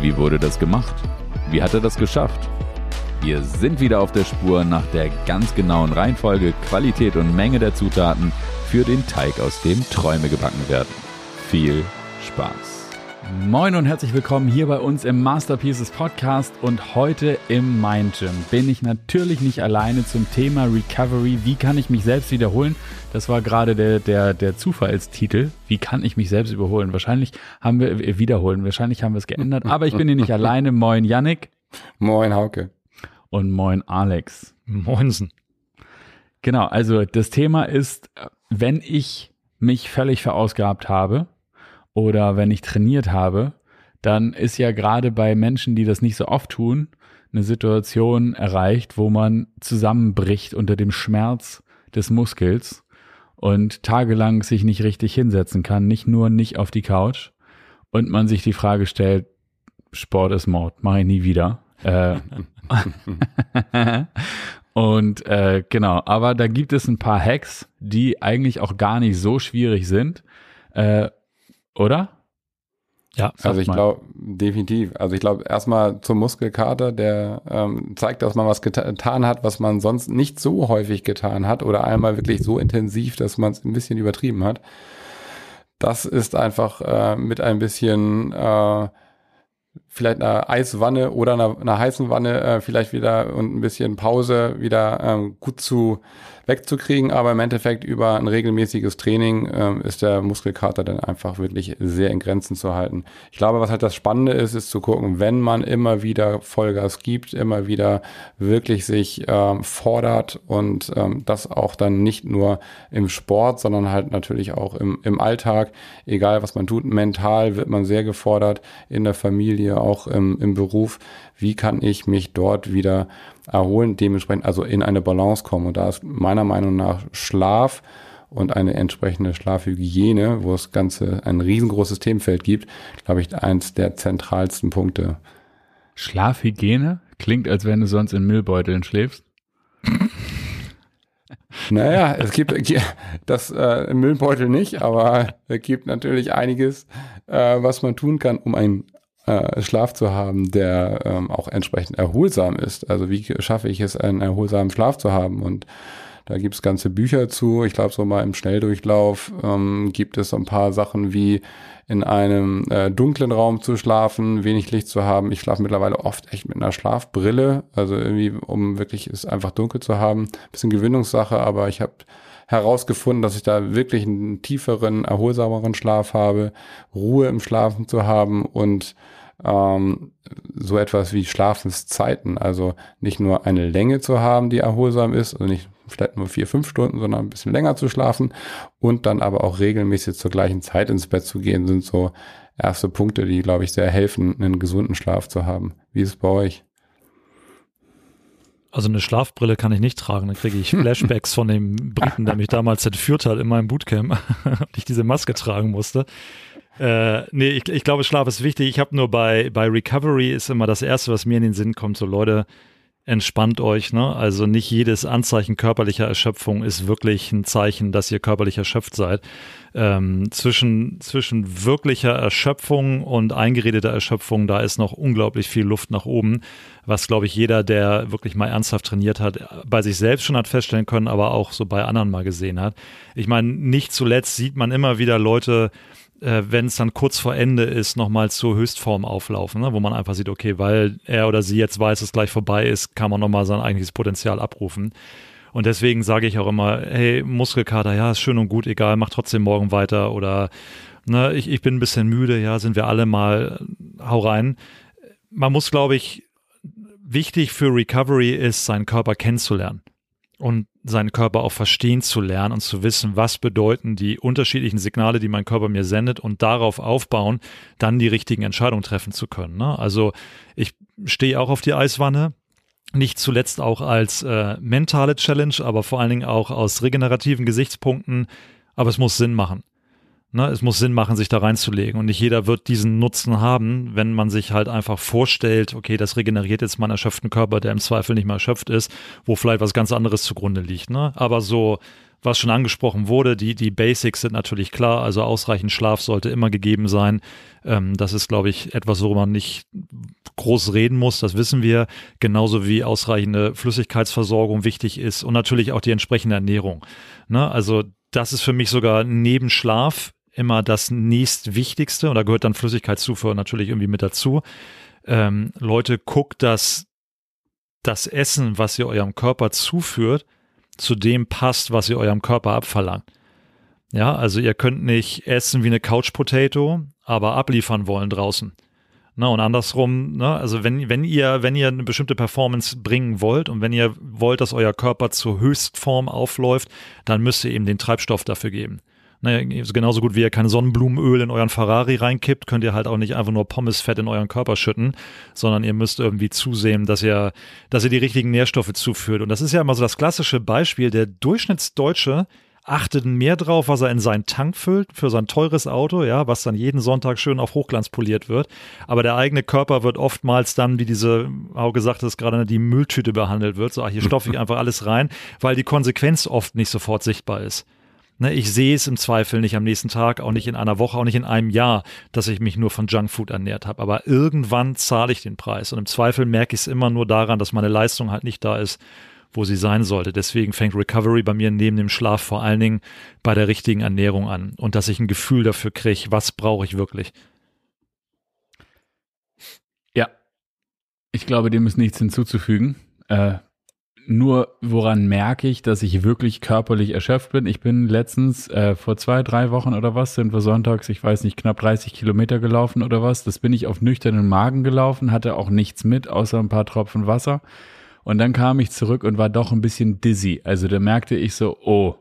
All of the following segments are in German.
Wie wurde das gemacht? Wie hat er das geschafft? Wir sind wieder auf der Spur nach der ganz genauen Reihenfolge, Qualität und Menge der Zutaten für den Teig, aus dem Träume gebacken werden. Viel Spaß! Moin und herzlich willkommen hier bei uns im Masterpieces Podcast und heute im Mind Gym bin ich natürlich nicht alleine zum Thema Recovery. Wie kann ich mich selbst wiederholen? Das war gerade der, der, der Zufallstitel. Wie kann ich mich selbst überholen? Wahrscheinlich haben wir, äh, wiederholen, wahrscheinlich haben wir es geändert, aber ich bin hier nicht alleine. Moin Yannick. Moin Hauke. Und moin Alex. Moinsen. Genau, also das Thema ist, wenn ich mich völlig verausgabt habe, oder wenn ich trainiert habe, dann ist ja gerade bei Menschen, die das nicht so oft tun, eine Situation erreicht, wo man zusammenbricht unter dem Schmerz des Muskels und tagelang sich nicht richtig hinsetzen kann, nicht nur nicht auf die Couch und man sich die Frage stellt, Sport ist Mord, mache ich nie wieder. Äh, und äh, genau, aber da gibt es ein paar Hacks, die eigentlich auch gar nicht so schwierig sind, äh, oder? Ja, also ich glaube definitiv. Also ich glaube erstmal zum Muskelkater, der ähm, zeigt, dass man was geta getan hat, was man sonst nicht so häufig getan hat oder einmal wirklich so intensiv, dass man es ein bisschen übertrieben hat. Das ist einfach äh, mit ein bisschen äh, vielleicht einer Eiswanne oder einer, einer heißen Wanne äh, vielleicht wieder und ein bisschen Pause wieder ähm, gut zu wegzukriegen, aber im Endeffekt über ein regelmäßiges Training ähm, ist der Muskelkater dann einfach wirklich sehr in Grenzen zu halten. Ich glaube, was halt das Spannende ist, ist zu gucken, wenn man immer wieder Vollgas gibt, immer wieder wirklich sich ähm, fordert und ähm, das auch dann nicht nur im Sport, sondern halt natürlich auch im, im Alltag, egal was man tut, mental wird man sehr gefordert, in der Familie, auch im, im Beruf, wie kann ich mich dort wieder erholen, dementsprechend also in eine Balance kommen. Und da ist meiner Meinung nach Schlaf und eine entsprechende Schlafhygiene, wo das Ganze ein riesengroßes Themenfeld gibt, glaube ich, eins der zentralsten Punkte. Schlafhygiene? Klingt, als wenn du sonst in Müllbeuteln schläfst. Naja, es gibt das äh, Müllbeutel nicht, aber es gibt natürlich einiges, äh, was man tun kann, um ein äh, Schlaf zu haben, der ähm, auch entsprechend erholsam ist. Also wie schaffe ich es, einen erholsamen Schlaf zu haben? Und da gibt es ganze Bücher zu. Ich glaube, so mal im Schnelldurchlauf ähm, gibt es so ein paar Sachen wie in einem äh, dunklen Raum zu schlafen, wenig Licht zu haben. Ich schlafe mittlerweile oft echt mit einer Schlafbrille, also irgendwie, um wirklich es einfach dunkel zu haben. Bisschen Gewinnungssache, aber ich habe herausgefunden, dass ich da wirklich einen tieferen, erholsameren Schlaf habe, Ruhe im Schlafen zu haben und ähm, so etwas wie Schlafenszeiten, also nicht nur eine Länge zu haben, die erholsam ist, also nicht vielleicht nur vier, fünf Stunden, sondern ein bisschen länger zu schlafen und dann aber auch regelmäßig zur gleichen Zeit ins Bett zu gehen, sind so erste Punkte, die, glaube ich, sehr helfen, einen gesunden Schlaf zu haben. Wie ist es bei euch? Also eine Schlafbrille kann ich nicht tragen, dann kriege ich Flashbacks von dem Briten, der mich damals entführt hat in meinem Bootcamp und ich diese Maske tragen musste. Äh, nee, ich, ich glaube, Schlaf ist wichtig. Ich habe nur bei, bei Recovery ist immer das Erste, was mir in den Sinn kommt, so Leute, entspannt euch. Ne? Also nicht jedes Anzeichen körperlicher Erschöpfung ist wirklich ein Zeichen, dass ihr körperlich erschöpft seid. Ähm, zwischen, zwischen wirklicher Erschöpfung und eingeredeter Erschöpfung, da ist noch unglaublich viel Luft nach oben, was, glaube ich, jeder, der wirklich mal ernsthaft trainiert hat, bei sich selbst schon hat feststellen können, aber auch so bei anderen mal gesehen hat. Ich meine, nicht zuletzt sieht man immer wieder Leute, äh, wenn es dann kurz vor Ende ist, nochmal zur Höchstform auflaufen, ne? wo man einfach sieht, okay, weil er oder sie jetzt weiß, dass es gleich vorbei ist, kann man nochmal sein eigentliches Potenzial abrufen. Und deswegen sage ich auch immer, hey, Muskelkater, ja, ist schön und gut, egal, mach trotzdem morgen weiter oder ne, ich, ich bin ein bisschen müde, ja, sind wir alle mal, hau rein. Man muss, glaube ich, wichtig für Recovery ist, seinen Körper kennenzulernen und seinen Körper auch verstehen zu lernen und zu wissen, was bedeuten die unterschiedlichen Signale, die mein Körper mir sendet und darauf aufbauen, dann die richtigen Entscheidungen treffen zu können. Ne? Also ich stehe auch auf die Eiswanne, nicht zuletzt auch als äh, mentale Challenge, aber vor allen Dingen auch aus regenerativen Gesichtspunkten, aber es muss Sinn machen. Ne, es muss Sinn machen, sich da reinzulegen. Und nicht jeder wird diesen Nutzen haben, wenn man sich halt einfach vorstellt, okay, das regeneriert jetzt meinen erschöpften Körper, der im Zweifel nicht mehr erschöpft ist, wo vielleicht was ganz anderes zugrunde liegt. Ne? Aber so, was schon angesprochen wurde, die, die Basics sind natürlich klar, also ausreichend Schlaf sollte immer gegeben sein. Ähm, das ist, glaube ich, etwas, worüber man nicht groß reden muss, das wissen wir, genauso wie ausreichende Flüssigkeitsversorgung wichtig ist und natürlich auch die entsprechende Ernährung. Ne? Also das ist für mich sogar neben Schlaf immer das nächstwichtigste und da gehört dann Flüssigkeitszufuhr natürlich irgendwie mit dazu. Ähm, Leute, guckt, dass das Essen, was ihr eurem Körper zuführt, zu dem passt, was ihr eurem Körper abverlangt. Ja, also ihr könnt nicht essen wie eine Couch Potato, aber abliefern wollen draußen. Na, und andersrum, ne, also wenn, wenn ihr, wenn ihr eine bestimmte Performance bringen wollt und wenn ihr wollt, dass euer Körper zur Höchstform aufläuft, dann müsst ihr eben den Treibstoff dafür geben. Naja, genauso gut wie ihr kein Sonnenblumenöl in euren Ferrari reinkippt, könnt ihr halt auch nicht einfach nur Pommesfett in euren Körper schütten, sondern ihr müsst irgendwie zusehen, dass ihr, dass ihr die richtigen Nährstoffe zuführt. Und das ist ja immer so das klassische Beispiel. Der Durchschnittsdeutsche achtet mehr drauf, was er in seinen Tank füllt für sein teures Auto, ja, was dann jeden Sonntag schön auf Hochglanz poliert wird. Aber der eigene Körper wird oftmals dann, wie diese, auch gesagt ist gerade, die Mülltüte behandelt wird. So, ach, hier stopfe ich einfach alles rein, weil die Konsequenz oft nicht sofort sichtbar ist. Ne, ich sehe es im Zweifel nicht am nächsten Tag, auch nicht in einer Woche, auch nicht in einem Jahr, dass ich mich nur von Junkfood ernährt habe. Aber irgendwann zahle ich den Preis. Und im Zweifel merke ich es immer nur daran, dass meine Leistung halt nicht da ist, wo sie sein sollte. Deswegen fängt Recovery bei mir neben dem Schlaf vor allen Dingen bei der richtigen Ernährung an und dass ich ein Gefühl dafür kriege, was brauche ich wirklich. Ja, ich glaube, dem ist nichts hinzuzufügen. Äh, nur woran merke ich, dass ich wirklich körperlich erschöpft bin? Ich bin letztens äh, vor zwei, drei Wochen oder was, sind wir sonntags, ich weiß nicht, knapp 30 Kilometer gelaufen oder was. Das bin ich auf nüchternen Magen gelaufen, hatte auch nichts mit, außer ein paar Tropfen Wasser. Und dann kam ich zurück und war doch ein bisschen dizzy. Also da merkte ich so, oh,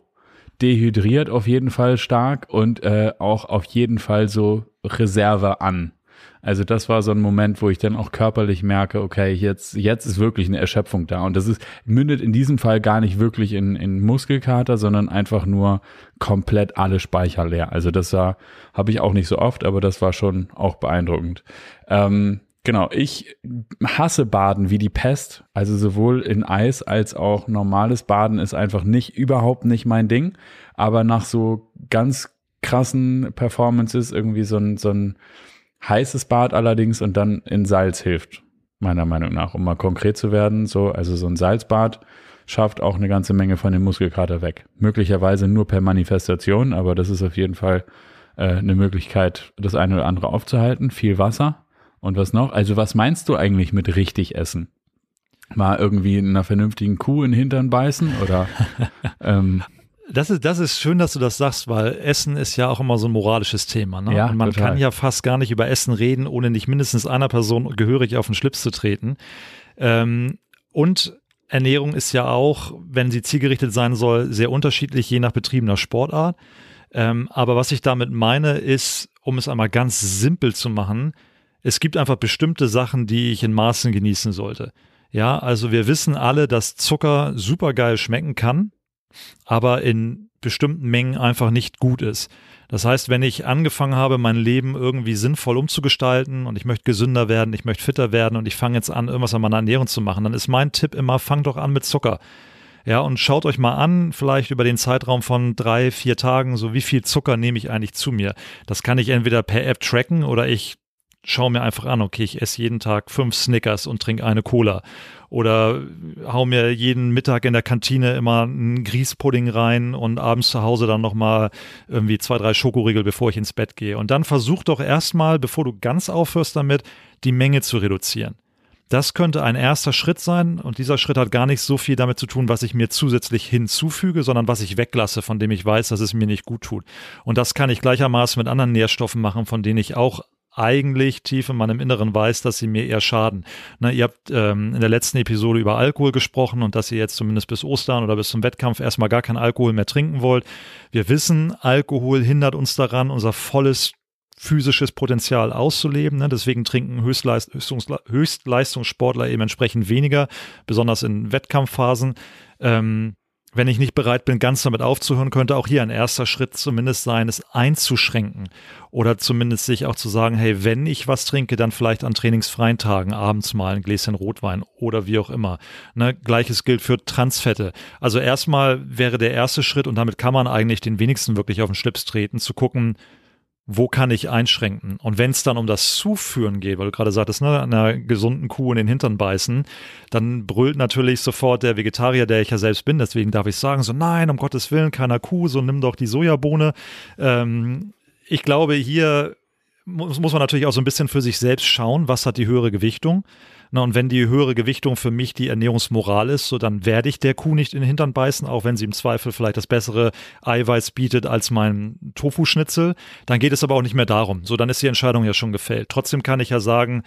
dehydriert auf jeden Fall stark und äh, auch auf jeden Fall so Reserve an. Also das war so ein Moment, wo ich dann auch körperlich merke, okay, jetzt, jetzt ist wirklich eine Erschöpfung da. Und das ist, mündet in diesem Fall gar nicht wirklich in, in Muskelkater, sondern einfach nur komplett alle Speicher leer. Also das war, habe ich auch nicht so oft, aber das war schon auch beeindruckend. Ähm, genau, ich hasse Baden wie die Pest. Also sowohl in Eis als auch normales Baden ist einfach nicht, überhaupt nicht mein Ding. Aber nach so ganz krassen Performances irgendwie so ein, so ein Heißes Bad allerdings und dann in Salz hilft, meiner Meinung nach, um mal konkret zu werden. So, also so ein Salzbad schafft auch eine ganze Menge von dem Muskelkater weg. Möglicherweise nur per Manifestation, aber das ist auf jeden Fall äh, eine Möglichkeit, das eine oder andere aufzuhalten. Viel Wasser. Und was noch? Also was meinst du eigentlich mit richtig essen? Mal irgendwie in einer vernünftigen Kuh in den Hintern beißen oder ähm, das ist, das ist schön, dass du das sagst, weil Essen ist ja auch immer so ein moralisches Thema. Ne? Ja, Und man total. kann ja fast gar nicht über Essen reden, ohne nicht mindestens einer Person gehörig auf den Schlips zu treten. Ähm, und Ernährung ist ja auch, wenn sie zielgerichtet sein soll, sehr unterschiedlich, je nach betriebener Sportart. Ähm, aber was ich damit meine, ist, um es einmal ganz simpel zu machen, es gibt einfach bestimmte Sachen, die ich in Maßen genießen sollte. Ja, also wir wissen alle, dass Zucker super geil schmecken kann aber in bestimmten Mengen einfach nicht gut ist. Das heißt, wenn ich angefangen habe, mein Leben irgendwie sinnvoll umzugestalten und ich möchte gesünder werden, ich möchte fitter werden und ich fange jetzt an, irgendwas an meiner Ernährung zu machen, dann ist mein Tipp immer, fang doch an mit Zucker. Ja, und schaut euch mal an, vielleicht über den Zeitraum von drei, vier Tagen, so wie viel Zucker nehme ich eigentlich zu mir. Das kann ich entweder per App tracken oder ich schaue mir einfach an, okay, ich esse jeden Tag fünf Snickers und trinke eine Cola. Oder hau mir jeden Mittag in der Kantine immer einen Grießpudding rein und abends zu Hause dann nochmal irgendwie zwei, drei Schokoriegel, bevor ich ins Bett gehe. Und dann versuch doch erstmal, bevor du ganz aufhörst damit, die Menge zu reduzieren. Das könnte ein erster Schritt sein und dieser Schritt hat gar nicht so viel damit zu tun, was ich mir zusätzlich hinzufüge, sondern was ich weglasse, von dem ich weiß, dass es mir nicht gut tut. Und das kann ich gleichermaßen mit anderen Nährstoffen machen, von denen ich auch eigentlich tief in meinem Inneren weiß, dass sie mir eher schaden. Na, ihr habt ähm, in der letzten Episode über Alkohol gesprochen und dass ihr jetzt zumindest bis Ostern oder bis zum Wettkampf erstmal gar keinen Alkohol mehr trinken wollt. Wir wissen, Alkohol hindert uns daran, unser volles physisches Potenzial auszuleben. Ne? Deswegen trinken Höchstleist Höchstleistungssportler eben entsprechend weniger, besonders in Wettkampfphasen. Ähm, wenn ich nicht bereit bin, ganz damit aufzuhören, könnte auch hier ein erster Schritt zumindest sein, es einzuschränken oder zumindest sich auch zu sagen, hey, wenn ich was trinke, dann vielleicht an trainingsfreien Tagen abends mal ein Gläschen Rotwein oder wie auch immer. Ne? Gleiches gilt für Transfette. Also erstmal wäre der erste Schritt und damit kann man eigentlich den wenigsten wirklich auf den Schlips treten, zu gucken, wo kann ich einschränken? Und wenn es dann um das Zuführen geht, weil du gerade sagtest, ne, einer gesunden Kuh in den Hintern beißen, dann brüllt natürlich sofort der Vegetarier, der ich ja selbst bin, deswegen darf ich sagen, so nein, um Gottes Willen, keiner Kuh, so nimm doch die Sojabohne. Ähm, ich glaube, hier muss, muss man natürlich auch so ein bisschen für sich selbst schauen, was hat die höhere Gewichtung. Na, und wenn die höhere Gewichtung für mich die Ernährungsmoral ist, so dann werde ich der Kuh nicht in den Hintern beißen, auch wenn sie im Zweifel vielleicht das bessere Eiweiß bietet als mein Tofu-Schnitzel. Dann geht es aber auch nicht mehr darum. So, dann ist die Entscheidung ja schon gefällt. Trotzdem kann ich ja sagen,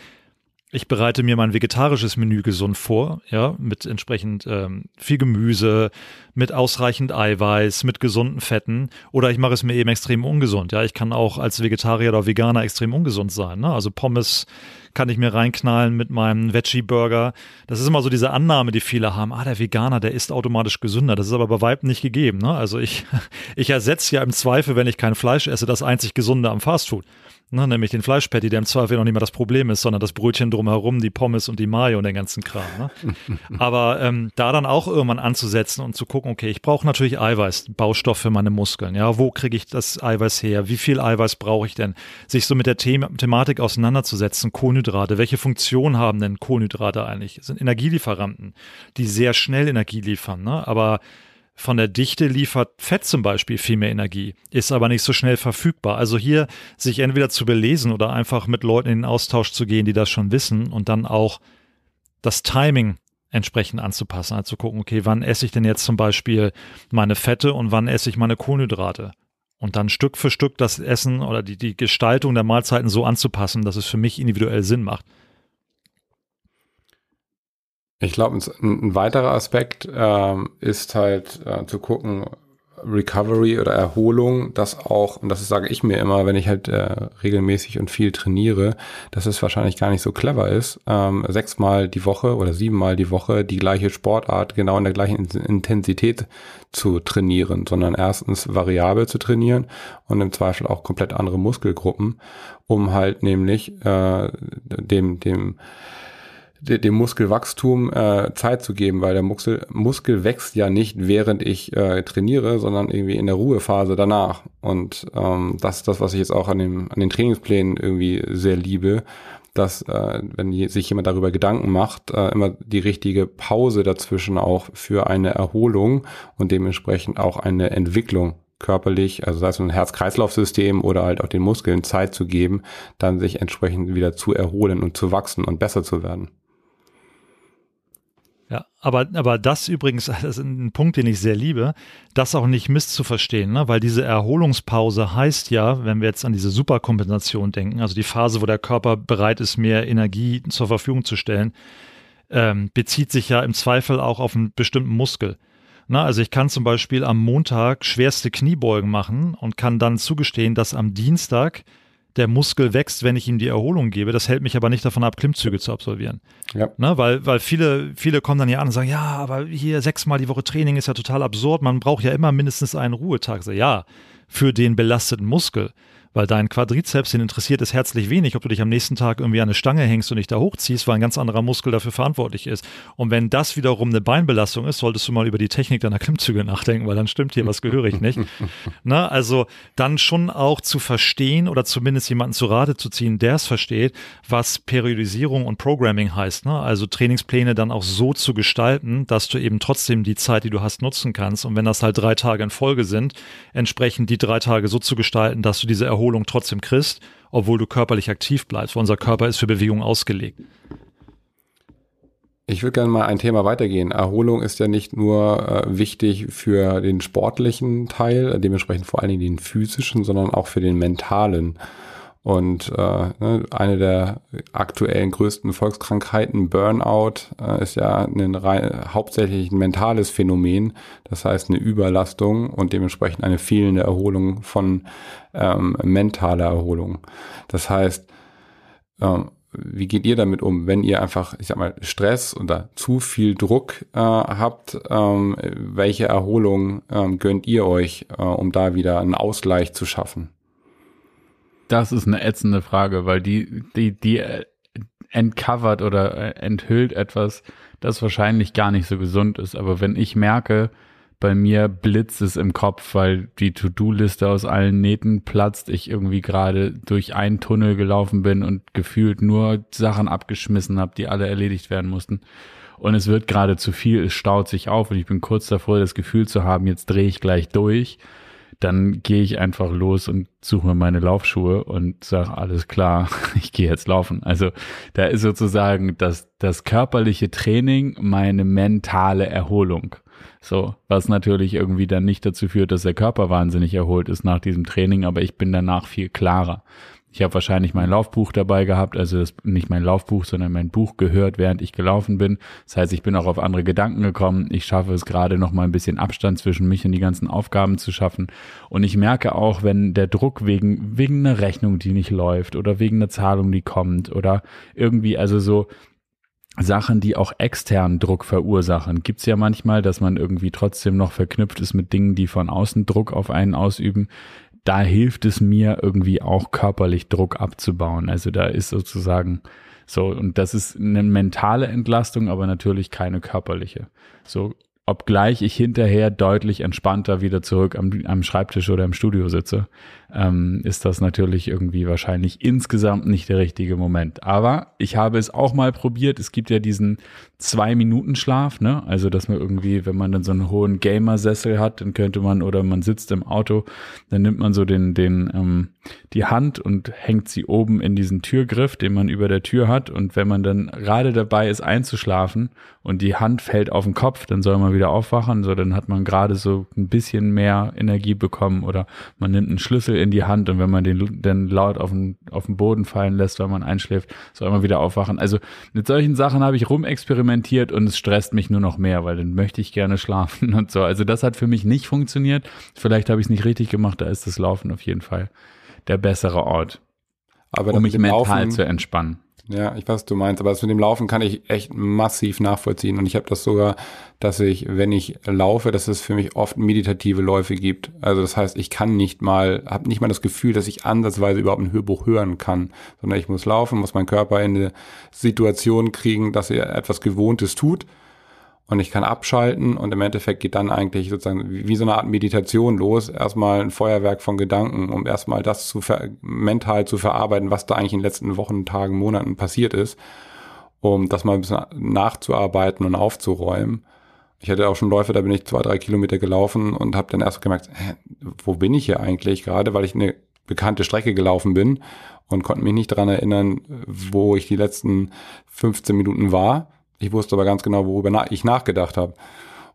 ich bereite mir mein vegetarisches Menü gesund vor, ja, mit entsprechend ähm, viel Gemüse, mit ausreichend Eiweiß, mit gesunden Fetten, oder ich mache es mir eben extrem ungesund. Ja, ich kann auch als Vegetarier oder Veganer extrem ungesund sein. Ne? Also Pommes kann ich mir reinknallen mit meinem Veggie-Burger. Das ist immer so diese Annahme, die viele haben. Ah, der Veganer, der ist automatisch gesünder. Das ist aber bei Weitem nicht gegeben. Ne? Also ich, ich ersetze ja im Zweifel, wenn ich kein Fleisch esse, das einzig Gesunde am Fastfood ne, nämlich den Fleischpatty, der im Zweifel noch nicht mal das Problem ist, sondern das Brötchen drumherum, die Pommes und die Mayo und den ganzen Kram. Ne? Aber ähm, da dann auch irgendwann anzusetzen und zu gucken, okay, ich brauche natürlich Eiweiß, Baustoff für meine Muskeln. Ja, wo kriege ich das Eiweiß her? Wie viel Eiweiß brauche ich denn? Sich so mit der The Thematik auseinanderzusetzen, Kohlenhydrate, welche Funktion haben denn Kohlenhydrate eigentlich? Das sind Energielieferanten, die sehr schnell Energie liefern, ne? aber von der Dichte liefert Fett zum Beispiel viel mehr Energie, ist aber nicht so schnell verfügbar. Also hier sich entweder zu belesen oder einfach mit Leuten in den Austausch zu gehen, die das schon wissen und dann auch das Timing entsprechend anzupassen. Also gucken, okay, wann esse ich denn jetzt zum Beispiel meine Fette und wann esse ich meine Kohlenhydrate? Und dann Stück für Stück das Essen oder die, die Gestaltung der Mahlzeiten so anzupassen, dass es für mich individuell Sinn macht. Ich glaube, ein, weiterer Aspekt ähm, ist halt äh, zu gucken, Recovery oder Erholung, das auch, und das sage ich mir immer, wenn ich halt äh, regelmäßig und viel trainiere, dass es wahrscheinlich gar nicht so clever ist, ähm, sechsmal die Woche oder siebenmal die Woche die gleiche Sportart genau in der gleichen Intensität zu trainieren, sondern erstens variabel zu trainieren und im Zweifel auch komplett andere Muskelgruppen, um halt nämlich äh, dem, dem dem Muskelwachstum äh, Zeit zu geben, weil der Muskel, Muskel wächst ja nicht, während ich äh, trainiere, sondern irgendwie in der Ruhephase danach. Und ähm, das ist das, was ich jetzt auch an, dem, an den Trainingsplänen irgendwie sehr liebe, dass äh, wenn sich jemand darüber Gedanken macht, äh, immer die richtige Pause dazwischen auch für eine Erholung und dementsprechend auch eine Entwicklung körperlich, also sei es ein Herz-Kreislauf-System oder halt auch den Muskeln Zeit zu geben, dann sich entsprechend wieder zu erholen und zu wachsen und besser zu werden. Ja, aber, aber das übrigens, das ist ein Punkt, den ich sehr liebe, das auch nicht misszuverstehen, ne? weil diese Erholungspause heißt ja, wenn wir jetzt an diese Superkompensation denken, also die Phase, wo der Körper bereit ist, mehr Energie zur Verfügung zu stellen, ähm, bezieht sich ja im Zweifel auch auf einen bestimmten Muskel. Na, also ich kann zum Beispiel am Montag schwerste Kniebeugen machen und kann dann zugestehen, dass am Dienstag der Muskel wächst, wenn ich ihm die Erholung gebe. Das hält mich aber nicht davon ab, Klimmzüge zu absolvieren. Ja. Ne, weil, weil viele, viele kommen dann ja an und sagen, ja, aber hier sechsmal die Woche Training ist ja total absurd. Man braucht ja immer mindestens einen Ruhetag. So, ja, für den belasteten Muskel weil dein Quadrizeps, den interessiert es herzlich wenig, ob du dich am nächsten Tag irgendwie an eine Stange hängst und dich da hochziehst, weil ein ganz anderer Muskel dafür verantwortlich ist. Und wenn das wiederum eine Beinbelastung ist, solltest du mal über die Technik deiner Klimmzüge nachdenken, weil dann stimmt hier was gehörig nicht. Na, also dann schon auch zu verstehen oder zumindest jemanden zu Rate zu ziehen, der es versteht, was Periodisierung und Programming heißt. Ne? Also Trainingspläne dann auch so zu gestalten, dass du eben trotzdem die Zeit, die du hast, nutzen kannst. Und wenn das halt drei Tage in Folge sind, entsprechend die drei Tage so zu gestalten, dass du diese Erholung Erholung trotzdem kriegst, obwohl du körperlich aktiv bleibst. Weil unser Körper ist für Bewegung ausgelegt. Ich würde gerne mal ein Thema weitergehen. Erholung ist ja nicht nur äh, wichtig für den sportlichen Teil, dementsprechend vor allen Dingen den physischen, sondern auch für den mentalen. Und äh, ne, eine der aktuellen größten Volkskrankheiten, Burnout, äh, ist ja ein rein, hauptsächlich ein mentales Phänomen. Das heißt eine Überlastung und dementsprechend eine fehlende Erholung von ähm, mentaler Erholung. Das heißt, ähm, wie geht ihr damit um, wenn ihr einfach, ich sag mal, Stress oder zu viel Druck äh, habt? Ähm, welche Erholung ähm, gönnt ihr euch, äh, um da wieder einen Ausgleich zu schaffen? Das ist eine ätzende Frage, weil die, die, die entcovert oder äh, enthüllt etwas, das wahrscheinlich gar nicht so gesund ist. Aber wenn ich merke, bei mir blitzt es im Kopf, weil die To-Do-Liste aus allen Nähten platzt, ich irgendwie gerade durch einen Tunnel gelaufen bin und gefühlt nur Sachen abgeschmissen habe, die alle erledigt werden mussten. Und es wird gerade zu viel, es staut sich auf und ich bin kurz davor, das Gefühl zu haben, jetzt drehe ich gleich durch. Dann gehe ich einfach los und suche mir meine Laufschuhe und sage, alles klar, ich gehe jetzt laufen. Also da ist sozusagen das, das körperliche Training meine mentale Erholung. So, was natürlich irgendwie dann nicht dazu führt, dass der Körper wahnsinnig erholt ist nach diesem Training, aber ich bin danach viel klarer. Ich habe wahrscheinlich mein Laufbuch dabei gehabt, also das, nicht mein Laufbuch, sondern mein Buch gehört, während ich gelaufen bin. Das heißt, ich bin auch auf andere Gedanken gekommen. Ich schaffe es gerade noch mal ein bisschen Abstand zwischen mich und die ganzen Aufgaben zu schaffen. Und ich merke auch, wenn der Druck wegen, wegen einer Rechnung, die nicht läuft oder wegen einer Zahlung, die kommt oder irgendwie, also so, Sachen, die auch externen Druck verursachen. Gibt's ja manchmal, dass man irgendwie trotzdem noch verknüpft ist mit Dingen, die von außen Druck auf einen ausüben. Da hilft es mir irgendwie auch körperlich Druck abzubauen. Also da ist sozusagen so, und das ist eine mentale Entlastung, aber natürlich keine körperliche. So, obgleich ich hinterher deutlich entspannter wieder zurück am, am Schreibtisch oder im Studio sitze, ähm, ist das natürlich irgendwie wahrscheinlich insgesamt nicht der richtige Moment. Aber ich habe es auch mal probiert. Es gibt ja diesen zwei Minuten Schlaf, ne? Also dass man irgendwie, wenn man dann so einen hohen Gamer-Sessel hat, dann könnte man oder man sitzt im Auto, dann nimmt man so den den ähm, die Hand und hängt sie oben in diesen Türgriff, den man über der Tür hat. Und wenn man dann gerade dabei ist einzuschlafen und die Hand fällt auf den Kopf, dann soll man wieder aufwachen. So, dann hat man gerade so ein bisschen mehr Energie bekommen oder man nimmt einen Schlüssel in die Hand und wenn man den dann laut auf den, auf den Boden fallen lässt, weil man einschläft, soll man wieder aufwachen. Also mit solchen Sachen habe ich rumexperimentiert und es stresst mich nur noch mehr, weil dann möchte ich gerne schlafen und so. Also das hat für mich nicht funktioniert. Vielleicht habe ich es nicht richtig gemacht, da ist das Laufen auf jeden Fall der bessere Ort. Aber um mich mental Laufen, zu entspannen. Ja, ich weiß, was du meinst, aber das mit dem Laufen kann ich echt massiv nachvollziehen. Und ich habe das sogar, dass ich, wenn ich laufe, dass es für mich oft meditative Läufe gibt. Also das heißt, ich kann nicht mal, habe nicht mal das Gefühl, dass ich ansatzweise überhaupt ein Hörbuch hören kann, sondern ich muss laufen, muss meinen Körper in eine Situation kriegen, dass er etwas Gewohntes tut und ich kann abschalten und im Endeffekt geht dann eigentlich sozusagen wie so eine Art Meditation los, erstmal ein Feuerwerk von Gedanken, um erstmal das zu mental zu verarbeiten, was da eigentlich in den letzten Wochen, Tagen, Monaten passiert ist, um das mal ein bisschen nachzuarbeiten und aufzuräumen. Ich hatte auch schon Läufe, da bin ich zwei, drei Kilometer gelaufen und habe dann erst gemerkt, hä, wo bin ich hier eigentlich gerade, weil ich eine bekannte Strecke gelaufen bin und konnte mich nicht daran erinnern, wo ich die letzten 15 Minuten war ich wusste aber ganz genau, worüber ich nachgedacht habe.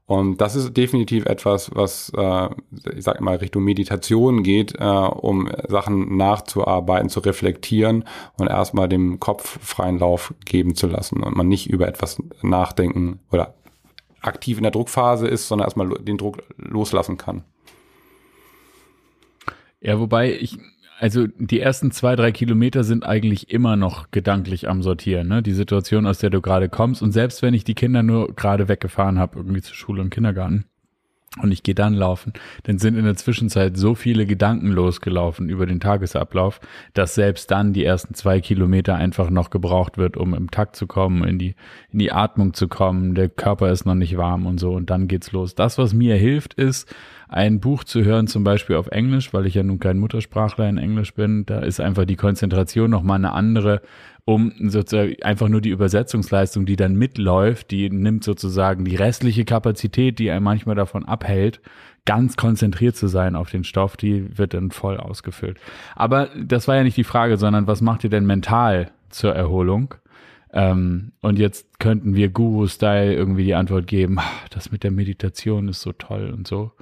Und das ist definitiv etwas, was, äh, ich sage mal, Richtung Meditation geht, äh, um Sachen nachzuarbeiten, zu reflektieren und erstmal dem Kopf freien Lauf geben zu lassen und man nicht über etwas nachdenken oder aktiv in der Druckphase ist, sondern erstmal den Druck loslassen kann. Ja, wobei ich also die ersten zwei, drei Kilometer sind eigentlich immer noch gedanklich am Sortieren, ne? Die Situation, aus der du gerade kommst. Und selbst wenn ich die Kinder nur gerade weggefahren habe, irgendwie zur Schule und Kindergarten, und ich gehe dann laufen, dann sind in der Zwischenzeit so viele Gedanken losgelaufen über den Tagesablauf, dass selbst dann die ersten zwei Kilometer einfach noch gebraucht wird, um im Takt zu kommen, in die, in die Atmung zu kommen. Der Körper ist noch nicht warm und so und dann geht's los. Das, was mir hilft, ist, ein Buch zu hören, zum Beispiel auf Englisch, weil ich ja nun kein Muttersprachler in Englisch bin. Da ist einfach die Konzentration nochmal eine andere, um sozusagen einfach nur die Übersetzungsleistung, die dann mitläuft, die nimmt sozusagen die restliche Kapazität, die einem manchmal davon abhält, ganz konzentriert zu sein auf den Stoff, die wird dann voll ausgefüllt. Aber das war ja nicht die Frage, sondern was macht ihr denn mental zur Erholung? Ähm, und jetzt könnten wir Guru-Style irgendwie die Antwort geben, das mit der Meditation ist so toll und so.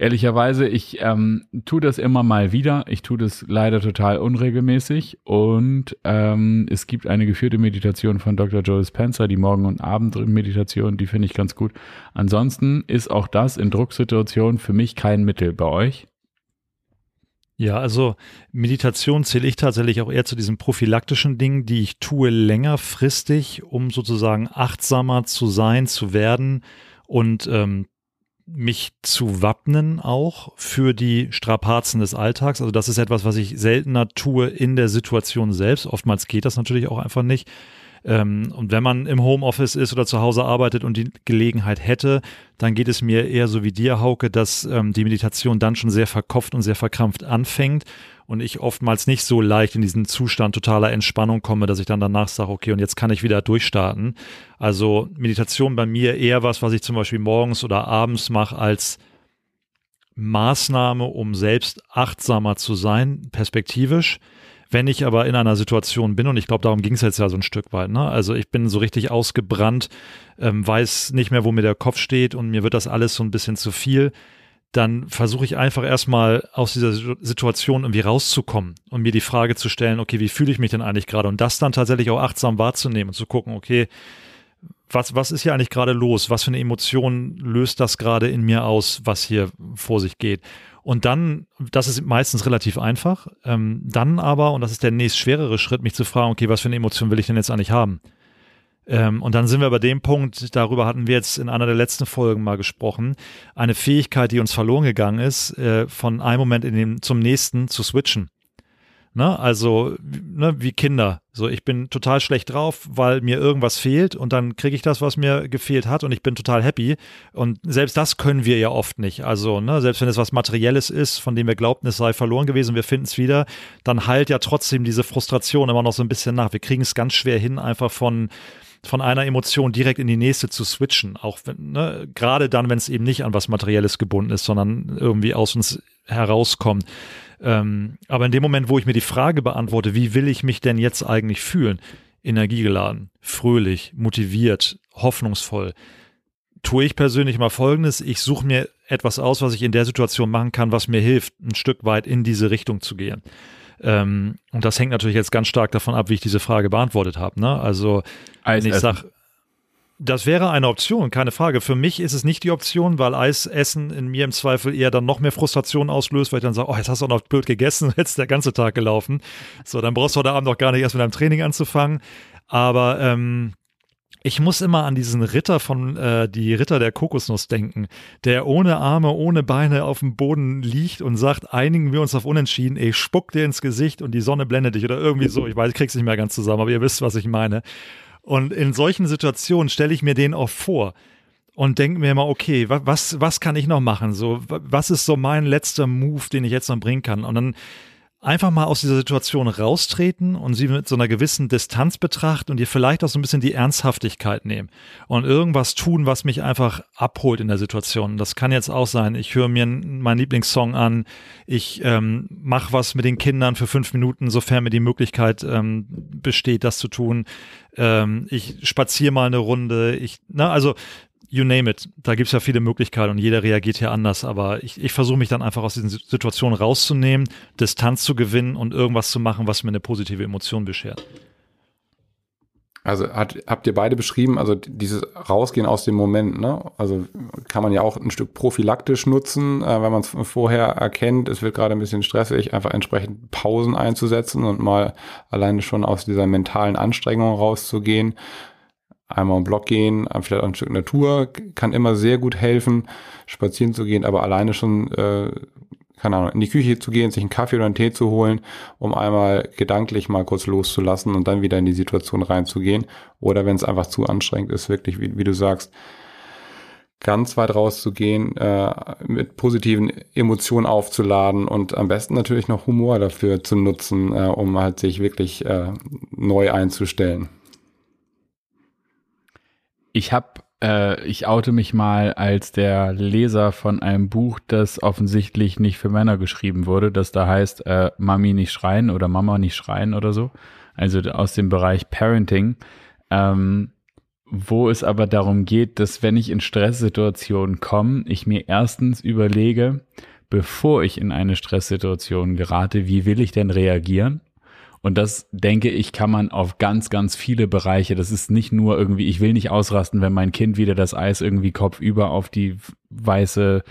Ehrlicherweise, ich ähm, tue das immer mal wieder. Ich tue das leider total unregelmäßig. Und ähm, es gibt eine geführte Meditation von Dr. Joe Spencer, die Morgen- und Abendmeditation, die finde ich ganz gut. Ansonsten ist auch das in Drucksituationen für mich kein Mittel bei euch. Ja, also Meditation zähle ich tatsächlich auch eher zu diesen prophylaktischen Dingen, die ich tue längerfristig, um sozusagen achtsamer zu sein, zu werden und ähm, mich zu wappnen auch für die Strapazen des Alltags. Also das ist etwas, was ich seltener tue in der Situation selbst. Oftmals geht das natürlich auch einfach nicht. Ähm, und wenn man im Homeoffice ist oder zu Hause arbeitet und die Gelegenheit hätte, dann geht es mir eher so wie dir, Hauke, dass ähm, die Meditation dann schon sehr verkopft und sehr verkrampft anfängt und ich oftmals nicht so leicht in diesen Zustand totaler Entspannung komme, dass ich dann danach sage, okay, und jetzt kann ich wieder durchstarten. Also Meditation bei mir eher was, was ich zum Beispiel morgens oder abends mache als Maßnahme, um selbst achtsamer zu sein, perspektivisch. Wenn ich aber in einer Situation bin, und ich glaube, darum ging es jetzt ja so ein Stück weit, ne? also ich bin so richtig ausgebrannt, ähm, weiß nicht mehr, wo mir der Kopf steht und mir wird das alles so ein bisschen zu viel, dann versuche ich einfach erstmal aus dieser Situation irgendwie rauszukommen und mir die Frage zu stellen, okay, wie fühle ich mich denn eigentlich gerade? Und das dann tatsächlich auch achtsam wahrzunehmen und zu gucken, okay, was, was ist hier eigentlich gerade los? Was für eine Emotion löst das gerade in mir aus, was hier vor sich geht? Und dann, das ist meistens relativ einfach, ähm, dann aber, und das ist der nächst schwerere Schritt, mich zu fragen, okay, was für eine Emotion will ich denn jetzt eigentlich haben? Ähm, und dann sind wir bei dem Punkt, darüber hatten wir jetzt in einer der letzten Folgen mal gesprochen, eine Fähigkeit, die uns verloren gegangen ist, äh, von einem Moment in den, zum nächsten zu switchen. Ne? Also ne, wie Kinder. So, ich bin total schlecht drauf, weil mir irgendwas fehlt und dann kriege ich das, was mir gefehlt hat und ich bin total happy. Und selbst das können wir ja oft nicht. Also, ne, selbst wenn es was Materielles ist, von dem wir glaubten, es sei verloren gewesen, wir finden es wieder, dann heilt ja trotzdem diese Frustration immer noch so ein bisschen nach. Wir kriegen es ganz schwer hin, einfach von von einer Emotion direkt in die nächste zu switchen. Auch wenn, ne, gerade dann, wenn es eben nicht an was Materielles gebunden ist, sondern irgendwie aus uns herauskommt. Ähm, aber in dem Moment, wo ich mir die Frage beantworte, wie will ich mich denn jetzt eigentlich fühlen? Energiegeladen, fröhlich, motiviert, hoffnungsvoll. Tue ich persönlich mal Folgendes, ich suche mir etwas aus, was ich in der Situation machen kann, was mir hilft, ein Stück weit in diese Richtung zu gehen. Ähm, und das hängt natürlich jetzt ganz stark davon ab, wie ich diese Frage beantwortet habe. Ne? Also, Eis wenn ich sage, das wäre eine Option, keine Frage. Für mich ist es nicht die Option, weil Eisessen in mir im Zweifel eher dann noch mehr Frustration auslöst, weil ich dann sage, oh, jetzt hast du auch noch blöd gegessen, jetzt ist der ganze Tag gelaufen. So, dann brauchst du heute Abend noch gar nicht erst mit deinem Training anzufangen. Aber ähm, ich muss immer an diesen Ritter von äh, die Ritter der Kokosnuss denken, der ohne Arme, ohne Beine auf dem Boden liegt und sagt, einigen wir uns auf Unentschieden, ich spuck dir ins Gesicht und die Sonne blendet dich oder irgendwie so. Ich weiß, ich krieg's nicht mehr ganz zusammen, aber ihr wisst, was ich meine. Und in solchen Situationen stelle ich mir den auch vor und denke mir immer, okay, was, was kann ich noch machen? So, was ist so mein letzter Move, den ich jetzt noch bringen kann? Und dann einfach mal aus dieser Situation raustreten und sie mit so einer gewissen Distanz betrachten und ihr vielleicht auch so ein bisschen die Ernsthaftigkeit nehmen und irgendwas tun, was mich einfach abholt in der Situation. Das kann jetzt auch sein, ich höre mir meinen Lieblingssong an, ich ähm, mache was mit den Kindern für fünf Minuten, sofern mir die Möglichkeit ähm, besteht, das zu tun. Ähm, ich spaziere mal eine Runde, ich, na, also you name it. Da gibt es ja viele Möglichkeiten und jeder reagiert hier anders. Aber ich, ich versuche mich dann einfach aus diesen Situationen rauszunehmen, Distanz zu gewinnen und irgendwas zu machen, was mir eine positive Emotion beschert. Also hat, habt ihr beide beschrieben, also dieses Rausgehen aus dem Moment, ne? Also kann man ja auch ein Stück prophylaktisch nutzen, äh, wenn man es vorher erkennt, es wird gerade ein bisschen stressig, einfach entsprechend Pausen einzusetzen und mal alleine schon aus dieser mentalen Anstrengung rauszugehen einmal im Block gehen, vielleicht auch ein Stück Natur, kann immer sehr gut helfen, spazieren zu gehen, aber alleine schon, äh, keine Ahnung, in die Küche zu gehen, sich einen Kaffee oder einen Tee zu holen, um einmal gedanklich mal kurz loszulassen und dann wieder in die Situation reinzugehen. Oder wenn es einfach zu anstrengend ist, wirklich, wie, wie du sagst, ganz weit rauszugehen, äh, mit positiven Emotionen aufzuladen und am besten natürlich noch Humor dafür zu nutzen, äh, um halt sich wirklich äh, neu einzustellen. Ich habe, äh, ich oute mich mal als der Leser von einem Buch, das offensichtlich nicht für Männer geschrieben wurde, das da heißt äh, Mami nicht schreien oder Mama nicht schreien oder so. Also aus dem Bereich Parenting. Ähm, wo es aber darum geht, dass wenn ich in Stresssituationen komme, ich mir erstens überlege, bevor ich in eine Stresssituation gerate, wie will ich denn reagieren? Und das, denke ich, kann man auf ganz, ganz viele Bereiche. Das ist nicht nur irgendwie, ich will nicht ausrasten, wenn mein Kind wieder das Eis irgendwie kopfüber auf die weiße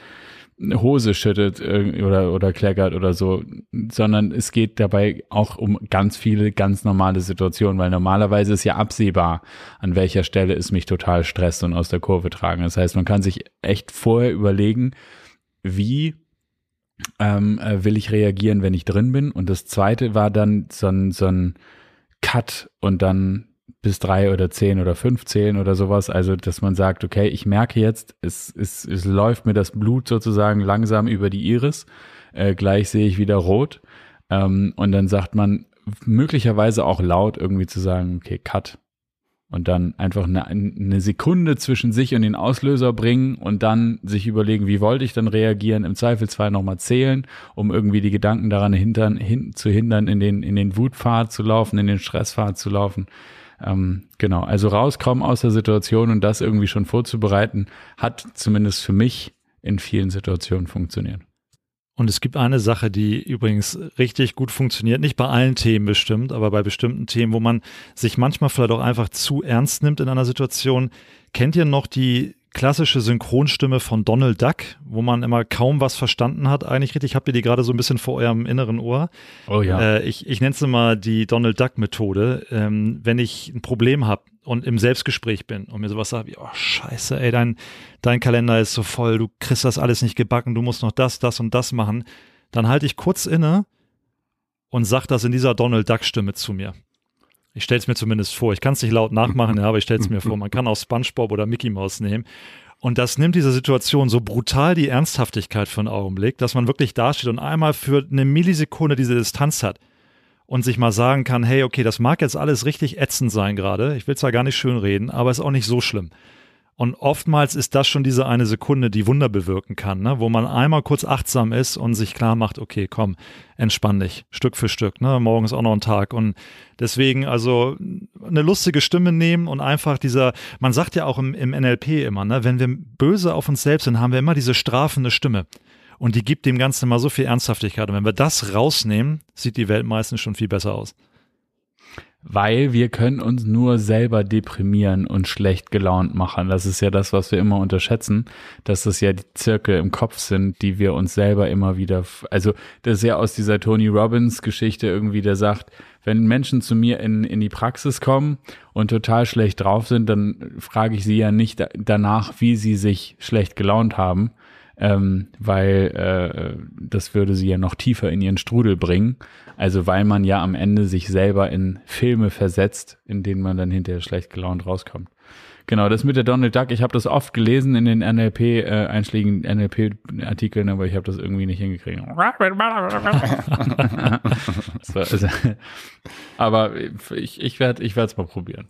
Hose schüttet oder, oder kleckert oder so, sondern es geht dabei auch um ganz viele ganz normale Situationen, weil normalerweise ist ja absehbar, an welcher Stelle es mich total stresst und aus der Kurve tragen. Das heißt, man kann sich echt vorher überlegen, wie ähm, äh, will ich reagieren, wenn ich drin bin. Und das zweite war dann so ein, so ein Cut und dann bis drei oder zehn oder fünf zählen oder sowas. Also, dass man sagt, okay, ich merke jetzt, es, es, es läuft mir das Blut sozusagen langsam über die Iris. Äh, gleich sehe ich wieder rot. Ähm, und dann sagt man möglicherweise auch laut irgendwie zu sagen, okay, Cut und dann einfach eine, eine, Sekunde zwischen sich und den Auslöser bringen und dann sich überlegen, wie wollte ich dann reagieren, im Zweifelsfall nochmal zählen, um irgendwie die Gedanken daran hintern, hin, zu hindern, in den, in den Wutpfad zu laufen, in den Stresspfad zu laufen. Ähm, genau, also rauskommen aus der Situation und das irgendwie schon vorzubereiten, hat zumindest für mich in vielen Situationen funktioniert. Und es gibt eine Sache, die übrigens richtig gut funktioniert, nicht bei allen Themen bestimmt, aber bei bestimmten Themen, wo man sich manchmal vielleicht auch einfach zu ernst nimmt in einer Situation. Kennt ihr noch die klassische Synchronstimme von Donald Duck, wo man immer kaum was verstanden hat. Eigentlich richtig, habt ihr die gerade so ein bisschen vor eurem inneren Ohr? Oh ja. Äh, ich ich nenne es immer die Donald Duck-Methode. Ähm, wenn ich ein Problem habe und im Selbstgespräch bin und mir sowas sage wie, oh scheiße, ey, dein, dein Kalender ist so voll, du kriegst das alles nicht gebacken, du musst noch das, das und das machen, dann halte ich kurz inne und sag das in dieser Donald Duck-Stimme zu mir. Ich stelle es mir zumindest vor. Ich kann es nicht laut nachmachen, ja, aber ich stelle es mir vor. Man kann auch SpongeBob oder Mickey Mouse nehmen. Und das nimmt diese Situation so brutal die Ernsthaftigkeit für einen Augenblick, dass man wirklich dasteht und einmal für eine Millisekunde diese Distanz hat und sich mal sagen kann, hey, okay, das mag jetzt alles richtig ätzend sein gerade. Ich will zwar gar nicht schön reden, aber ist auch nicht so schlimm. Und oftmals ist das schon diese eine Sekunde, die Wunder bewirken kann, ne? wo man einmal kurz achtsam ist und sich klar macht, okay, komm, entspann dich, Stück für Stück. Ne? Morgen ist auch noch ein Tag. Und deswegen also eine lustige Stimme nehmen und einfach dieser, man sagt ja auch im, im NLP immer, ne? wenn wir böse auf uns selbst sind, haben wir immer diese strafende Stimme. Und die gibt dem Ganzen immer so viel Ernsthaftigkeit. Und wenn wir das rausnehmen, sieht die Welt meistens schon viel besser aus weil wir können uns nur selber deprimieren und schlecht gelaunt machen. Das ist ja das, was wir immer unterschätzen, dass das ja die Zirkel im Kopf sind, die wir uns selber immer wieder, also das ist ja aus dieser Tony Robbins Geschichte irgendwie, der sagt, wenn Menschen zu mir in, in die Praxis kommen und total schlecht drauf sind, dann frage ich sie ja nicht danach, wie sie sich schlecht gelaunt haben, ähm, weil äh, das würde sie ja noch tiefer in ihren Strudel bringen. Also weil man ja am Ende sich selber in Filme versetzt, in denen man dann hinterher schlecht gelaunt rauskommt. Genau, das mit der Donald Duck, ich habe das oft gelesen in den NLP, äh, einschlägigen NLP-Artikeln, aber ich habe das irgendwie nicht hingekriegt. also, aber ich, ich werde es mal probieren.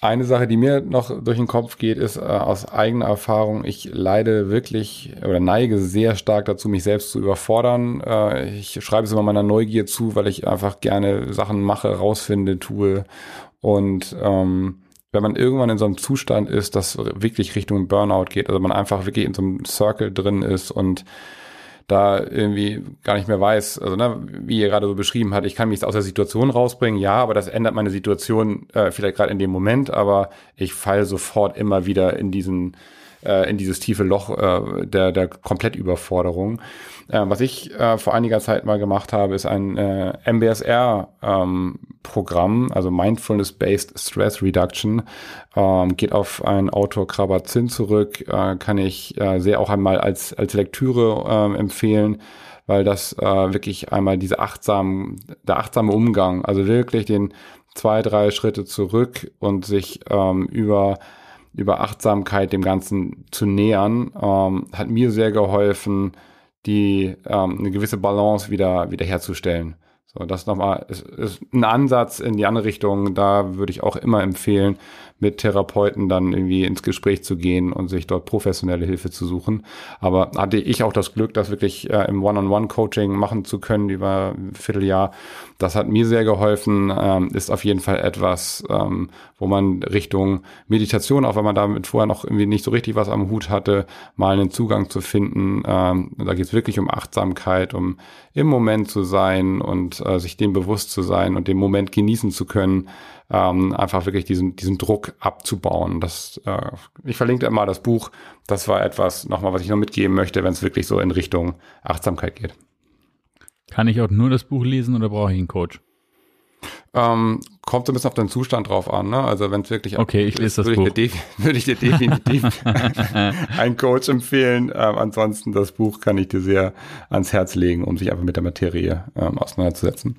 Eine Sache, die mir noch durch den Kopf geht, ist äh, aus eigener Erfahrung, ich leide wirklich oder neige sehr stark dazu, mich selbst zu überfordern. Äh, ich schreibe es immer meiner Neugier zu, weil ich einfach gerne Sachen mache, rausfinde, tue. Und ähm, wenn man irgendwann in so einem Zustand ist, das wirklich Richtung Burnout geht, also man einfach wirklich in so einem Circle drin ist und da irgendwie gar nicht mehr weiß, also ne, wie ihr gerade so beschrieben hat, ich kann mich aus der Situation rausbringen, ja, aber das ändert meine Situation äh, vielleicht gerade in dem Moment, aber ich falle sofort immer wieder in diesen äh, in dieses tiefe Loch äh, der, der Komplettüberforderung. Äh, was ich äh, vor einiger Zeit mal gemacht habe, ist ein äh, MBSR-Programm, ähm, also Mindfulness-Based Stress Reduction. Ähm, geht auf einen Autor Krabat-Zinn zurück, äh, kann ich äh, sehr auch einmal als, als Lektüre äh, empfehlen weil das äh, wirklich einmal diese achtsamen, der achtsame Umgang, also wirklich den zwei, drei Schritte zurück und sich ähm, über über Achtsamkeit dem Ganzen zu nähern, ähm, hat mir sehr geholfen, die ähm, eine gewisse Balance wieder wiederherzustellen. So, das nochmal ist, ist ein Ansatz in die andere Richtung. Da würde ich auch immer empfehlen, mit Therapeuten dann irgendwie ins Gespräch zu gehen und sich dort professionelle Hilfe zu suchen. Aber hatte ich auch das Glück, das wirklich äh, im One-on-One-Coaching machen zu können über ein Vierteljahr. Das hat mir sehr geholfen, ähm, ist auf jeden Fall etwas, ähm, wo man Richtung Meditation, auch wenn man damit vorher noch irgendwie nicht so richtig was am Hut hatte, mal einen Zugang zu finden. Ähm, da geht es wirklich um Achtsamkeit, um im Moment zu sein und äh, sich dem bewusst zu sein und den Moment genießen zu können, ähm, einfach wirklich diesen, diesen Druck abzubauen. Das, äh, ich verlinke mal das Buch. Das war etwas, nochmal, was ich noch mitgeben möchte, wenn es wirklich so in Richtung Achtsamkeit geht. Kann ich auch nur das Buch lesen oder brauche ich einen Coach? Ähm, kommt so ein bisschen auf den Zustand drauf an. Ne? Also wenn es wirklich okay, ich lese das würde Buch. Ich dir, würde ich dir definitiv einen Coach empfehlen. Ähm, ansonsten das Buch kann ich dir sehr ans Herz legen, um sich einfach mit der Materie ähm, auseinanderzusetzen.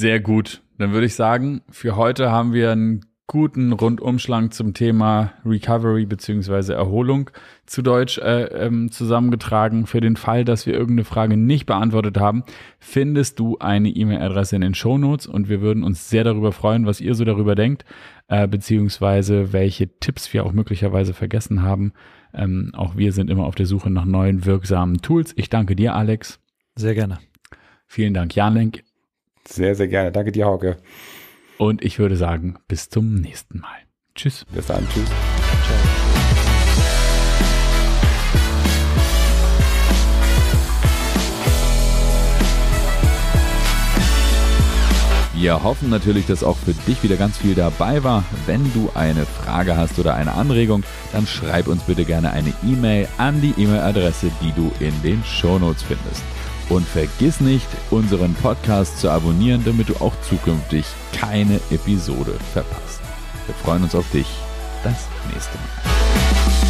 Sehr gut. Dann würde ich sagen, für heute haben wir einen guten Rundumschlag zum Thema Recovery beziehungsweise Erholung zu Deutsch äh, ähm, zusammengetragen. Für den Fall, dass wir irgendeine Frage nicht beantwortet haben, findest du eine E-Mail-Adresse in den Show Notes und wir würden uns sehr darüber freuen, was ihr so darüber denkt, äh, beziehungsweise welche Tipps wir auch möglicherweise vergessen haben. Ähm, auch wir sind immer auf der Suche nach neuen wirksamen Tools. Ich danke dir, Alex. Sehr gerne. Vielen Dank, Jan Sehr, sehr gerne. Danke dir, Hauke. Und ich würde sagen, bis zum nächsten Mal. Tschüss. Bis dann. Tschüss. Ciao. Wir hoffen natürlich, dass auch für dich wieder ganz viel dabei war. Wenn du eine Frage hast oder eine Anregung, dann schreib uns bitte gerne eine E-Mail an die E-Mail-Adresse, die du in den Shownotes findest. Und vergiss nicht, unseren Podcast zu abonnieren, damit du auch zukünftig keine Episode verpasst. Wir freuen uns auf dich das nächste Mal.